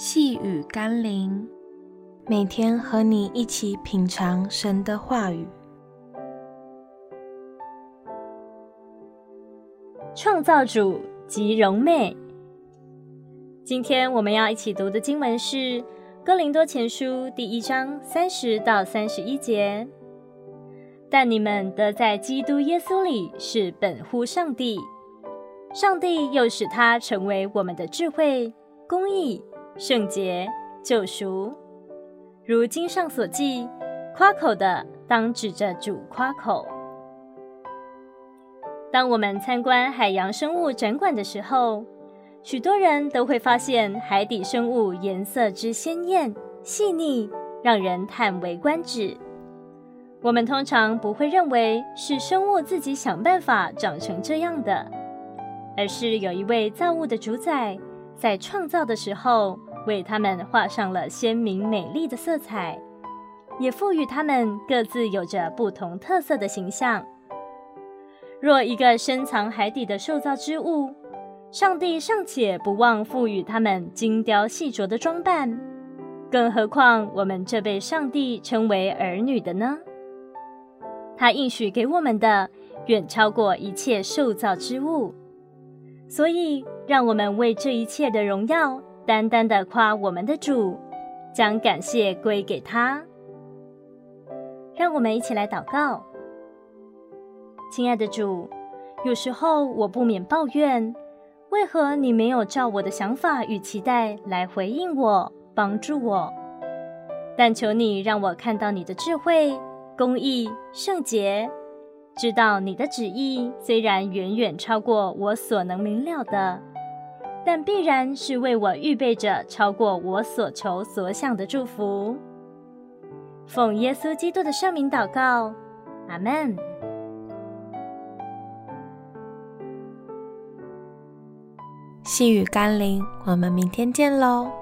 细雨甘霖，每天和你一起品尝神的话语。创造主极荣美。今天我们要一起读的经文是《哥林多前书》第一章三十到三十一节。但你们得在基督耶稣里是本乎上帝，上帝又使他成为我们的智慧、公义。圣洁、救赎，如经上所记，夸口的当指着主夸口。当我们参观海洋生物展馆的时候，许多人都会发现海底生物颜色之鲜艳、细腻，让人叹为观止。我们通常不会认为是生物自己想办法长成这样的，而是有一位造物的主宰在创造的时候。为他们画上了鲜明美丽的色彩，也赋予他们各自有着不同特色的形象。若一个深藏海底的受造之物，上帝尚且不忘赋予他们精雕细琢的装扮，更何况我们这被上帝称为儿女的呢？他应许给我们的远超过一切受造之物，所以让我们为这一切的荣耀。单单的夸我们的主，将感谢归给他。让我们一起来祷告。亲爱的主，有时候我不免抱怨，为何你没有照我的想法与期待来回应我、帮助我？但求你让我看到你的智慧、公义、圣洁，知道你的旨意虽然远远超过我所能明了的。但必然是为我预备着超过我所求所想的祝福。奉耶稣基督的圣名祷告，阿门。细雨甘霖，我们明天见喽。